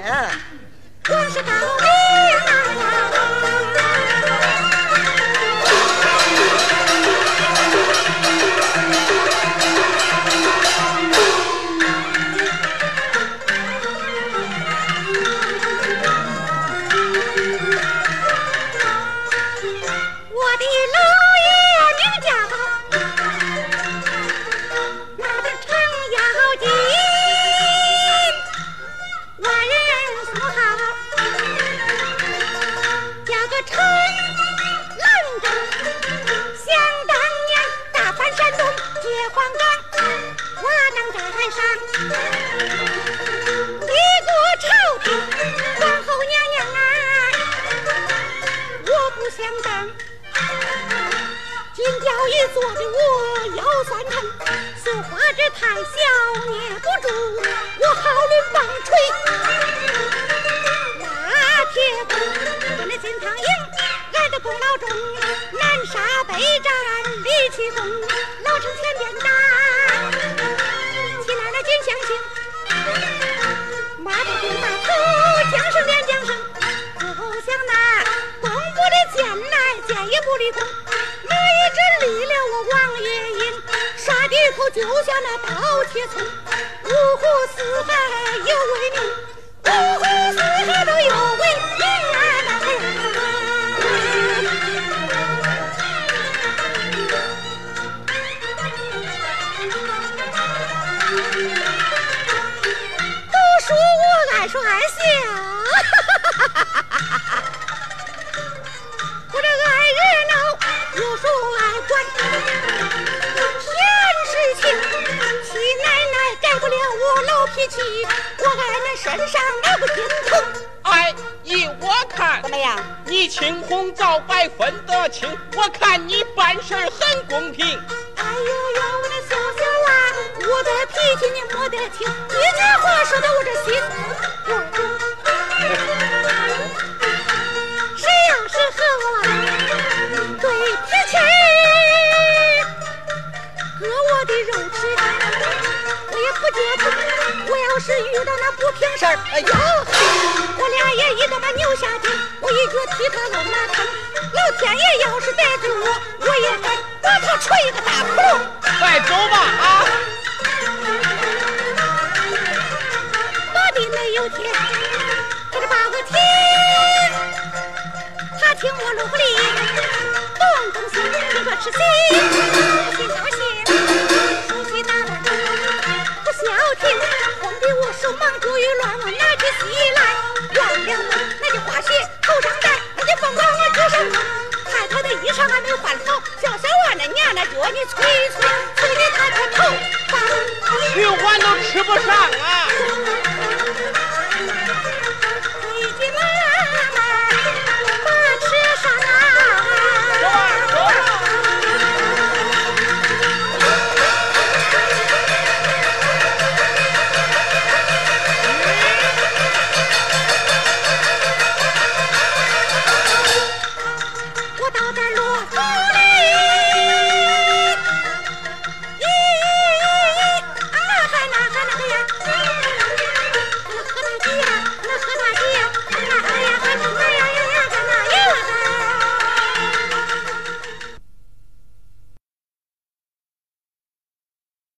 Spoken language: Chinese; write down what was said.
我是高明叫个程兰州。想当年大翻山东解放岗，我当在海上，一过朝廷皇后娘娘啊，我不想当。金雕玉做的我腰酸疼，绣花针太小捏不住，我好抡棒槌立奇功，老城前边打，起来了金相星，马头兵马头，将声连将声，不想那东部的剑来剑也不离空。那一阵离了我王爷营，杀敌口就像那刀切葱，五湖四海有威名，五湖四海都有读书我爱说爱笑，我这爱热闹，又说爱管。闲事情，七奶奶改不了我老脾气，我爱那身上那个金头。哎，依我看怎，么样？你青红皂白分得清，我看你办事很公平。的脾气你摸得听，一句话说到我这心窝中。谁要是和我对脾气，割我的肉吃，我也不接受。我要是遇到那不平事儿，哎呦，我俩也一个把牛下地，我一脚踢他老马坑。老天爷要是得请我路不离，东东西听说吃席，心高兴，熟悉打扮，不消停，慌得我手忙脚乱，乱我拿起戏来，忘了我那的花鞋头上戴，那的凤冠我脚上穿，太太的衣裳还没换好，小小娃那娘那脚你催催催的他的头发。去碗都吃不上啊！